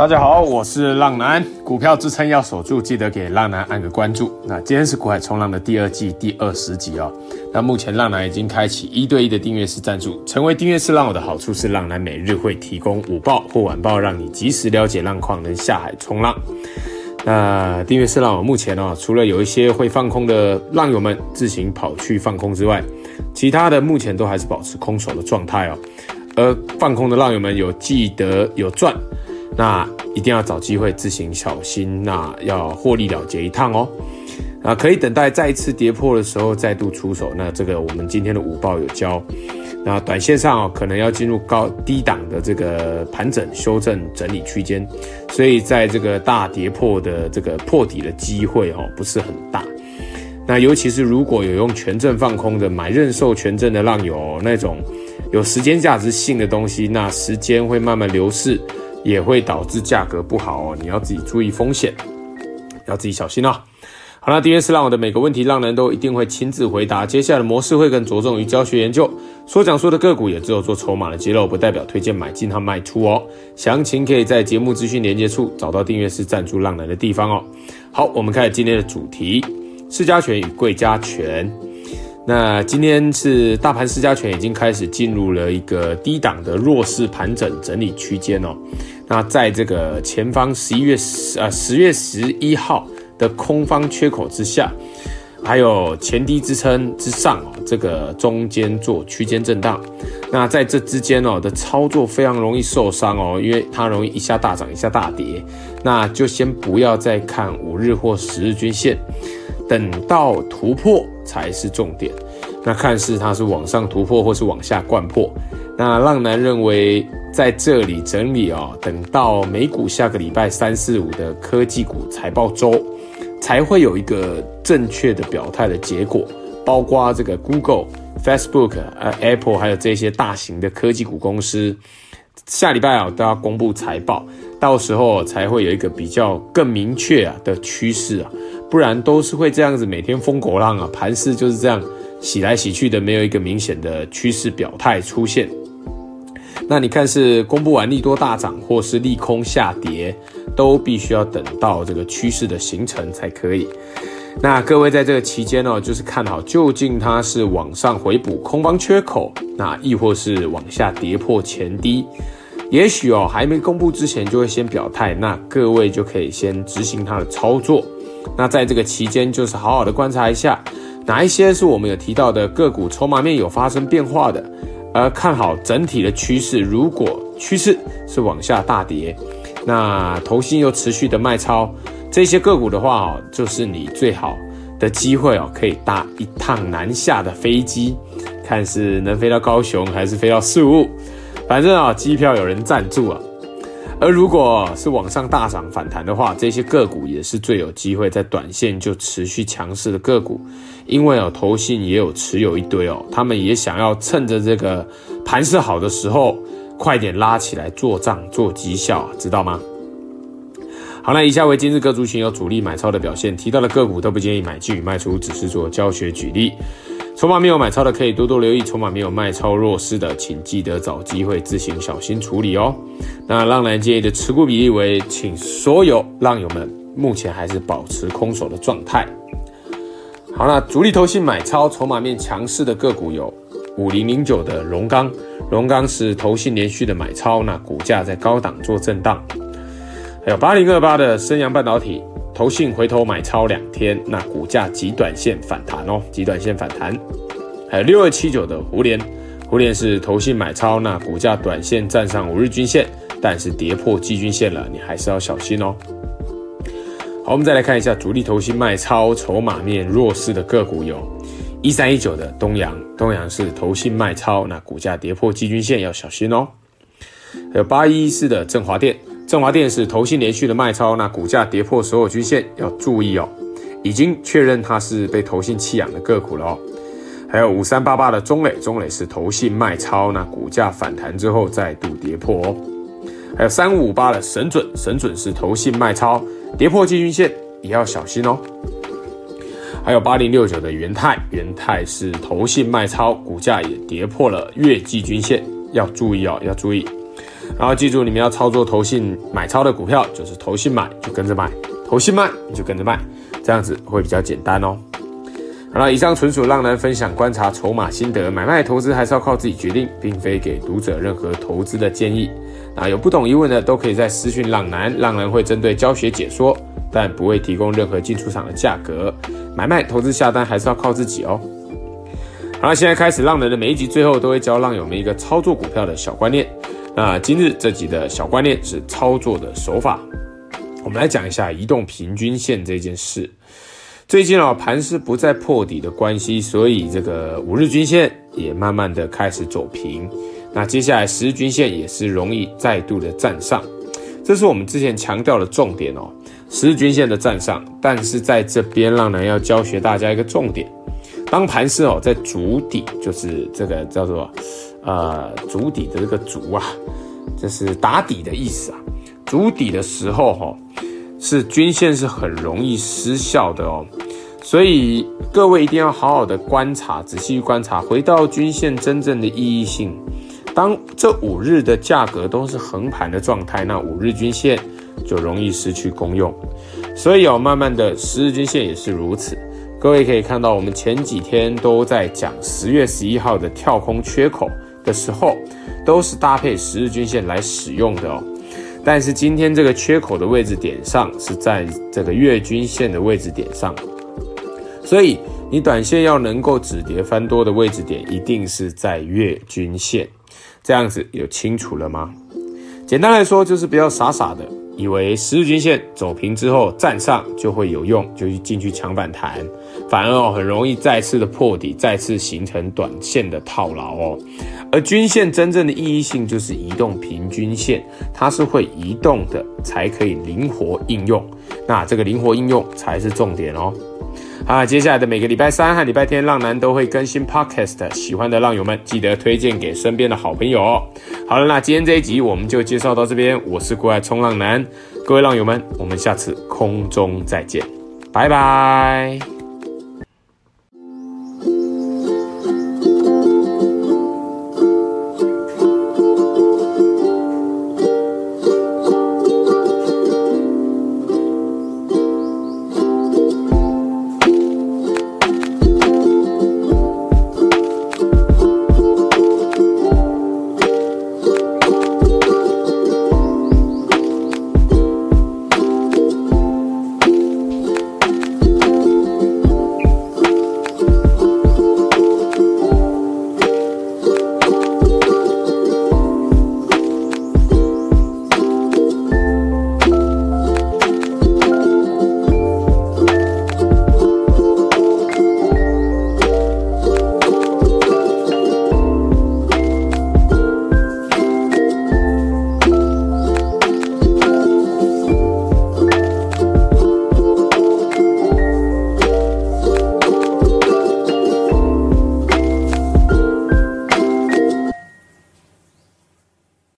大家好，我是浪男。股票支撑要守住，记得给浪男按个关注。那今天是股海冲浪的第二季第二十集哦。那目前浪男已经开启一对一的订阅式赞助，成为订阅式浪友的好处是，浪男每日会提供午报或晚报，让你及时了解浪况，能下海冲浪。那订阅式浪友目前哦，除了有一些会放空的浪友们自行跑去放空之外，其他的目前都还是保持空手的状态哦。而放空的浪友们有记得有赚。那一定要找机会自行小心，那要获利了结一趟哦。啊，可以等待再一次跌破的时候再度出手。那这个我们今天的午报有教。那短线上哦，可能要进入高低档的这个盘整、修正、整理区间，所以在这个大跌破的这个破底的机会哦，不是很大。那尤其是如果有用权证放空的买认售权证的浪友，那种有时间价值性的东西，那时间会慢慢流逝。也会导致价格不好哦，你要自己注意风险，要自己小心哦。好了，订阅是浪友的每个问题，浪人都一定会亲自回答。接下来的模式会更着重于教学研究，所讲述的个股也只有做筹码的揭露，不代表推荐买进和卖出哦。详情可以在节目资讯连接处找到订阅式赞助浪人的地方哦。好，我们开始今天的主题：市加权与柜加权。那今天是大盘市加权已经开始进入了一个低档的弱势盘整整理区间哦。那在这个前方十一月十啊十月十一号的空方缺口之下，还有前低支撑之上哦，这个中间做区间震荡。那在这之间哦的操作非常容易受伤哦，因为它容易一下大涨一下大跌。那就先不要再看五日或十日均线。等到突破才是重点，那看似它是往上突破或是往下掼破，那浪男认为在这里整理哦，等到美股下个礼拜三四五的科技股财报周，才会有一个正确的表态的结果，包括这个 Google、Facebook、呃 Apple 还有这些大型的科技股公司，下礼拜啊都要公布财报，到时候才会有一个比较更明确啊的趋势啊。不然都是会这样子，每天疯狗浪啊，盘势就是这样洗来洗去的，没有一个明显的趋势表态出现。那你看是公布完利多大涨，或是利空下跌，都必须要等到这个趋势的形成才可以。那各位在这个期间呢，就是看好究竟它是往上回补空方缺口，那亦或是往下跌破前低。也许哦还没公布之前就会先表态，那各位就可以先执行它的操作。那在这个期间，就是好好的观察一下，哪一些是我们有提到的个股筹码面有发生变化的，而看好整体的趋势。如果趋势是往下大跌，那投信又持续的卖超这些个股的话哦，就是你最好的机会哦，可以搭一趟南下的飞机，看是能飞到高雄还是飞到宿雾，反正啊，机票有人赞助啊。而如果是往上大涨反弹的话，这些个股也是最有机会在短线就持续强势的个股，因为哦，投信也有持有一堆哦，他们也想要趁着这个盘势好的时候，快点拉起来做账做绩效，知道吗？好，那以下为今日各族群有主力买超的表现，提到的个股都不建议买进与卖出，只是做教学举例。筹码没有买超的可以多多留意，筹码没有卖超弱势的，请记得找机会自行小心处理哦。那浪男建议的持股比例为，请所有浪友们目前还是保持空手的状态。好，那主力投信买超筹码面强势的个股有五零零九的荣刚，荣刚是投信连续的买超，那股价在高档做震荡。还有八零二八的升阳半导体。投信回头买超两天，那股价极短线反弹哦，极短线反弹。还有六二七九的胡连，胡连是投信买超，那股价短线站上五日均线，但是跌破季均线了，你还是要小心哦。好，我们再来看一下主力投信卖超筹码面弱势的个股有一三一九的东阳，东阳是投信卖超，那股价跌破季均线要小心哦。还有八一四的振华电。振华电是投信连续的卖超，那股价跌破所有均线要注意哦，已经确认它是被投信弃养的个股了哦。还有五三八八的中磊，中磊是投信卖超，那股价反弹之后再度跌破哦。还有三五五八的神准，神准是投信卖超，跌破季均线也要小心哦。还有八零六九的元泰，元泰是投信卖超，股价也跌破了月季均线，要注意哦，要注意。然后记住，你们要操作投信买超的股票，就是投信买就跟着买，投信卖你就跟着卖，这样子会比较简单哦。好了，以上纯属浪男分享观察筹码心得，买卖投资还是要靠自己决定，并非给读者任何投资的建议。啊，有不懂疑问的都可以在私讯浪男，浪人会针对教学解说，但不会提供任何进出场的价格。买卖投资下单还是要靠自己哦。好了，现在开始，浪人的每一集最后都会教浪友们一个操作股票的小观念。那今日这集的小观念是操作的手法，我们来讲一下移动平均线这件事。最近啊，盘势不再破底的关系，所以这个五日均线也慢慢的开始走平。那接下来十日均线也是容易再度的站上，这是我们之前强调的重点哦。十日均线的站上，但是在这边浪男要教学大家一个重点：当盘势哦在主底，就是这个叫做呃筑底的这个足啊，这是打底的意思啊。筑底的时候哈、哦。是均线是很容易失效的哦，所以各位一定要好好的观察，仔细观察，回到均线真正的意义性。当这五日的价格都是横盘的状态，那五日均线就容易失去功用。所以哦，慢慢的十日均线也是如此。各位可以看到，我们前几天都在讲十月十一号的跳空缺口的时候，都是搭配十日均线来使用的哦。但是今天这个缺口的位置点上是在这个月均线的位置点上，所以你短线要能够止跌翻多的位置点，一定是在月均线。这样子有清楚了吗？简单来说，就是不要傻傻的以为十日均线走平之后站上就会有用，就去进去抢反弹，反而哦很容易再次的破底，再次形成短线的套牢哦。而均线真正的意义性就是移动平均线，它是会移动的，才可以灵活应用。那这个灵活应用才是重点哦。啊，接下来的每个礼拜三和礼拜天，浪男都会更新 Podcast，喜欢的浪友们记得推荐给身边的好朋友。好了，那今天这一集我们就介绍到这边。我是股海冲浪男，各位浪友们，我们下次空中再见，拜拜。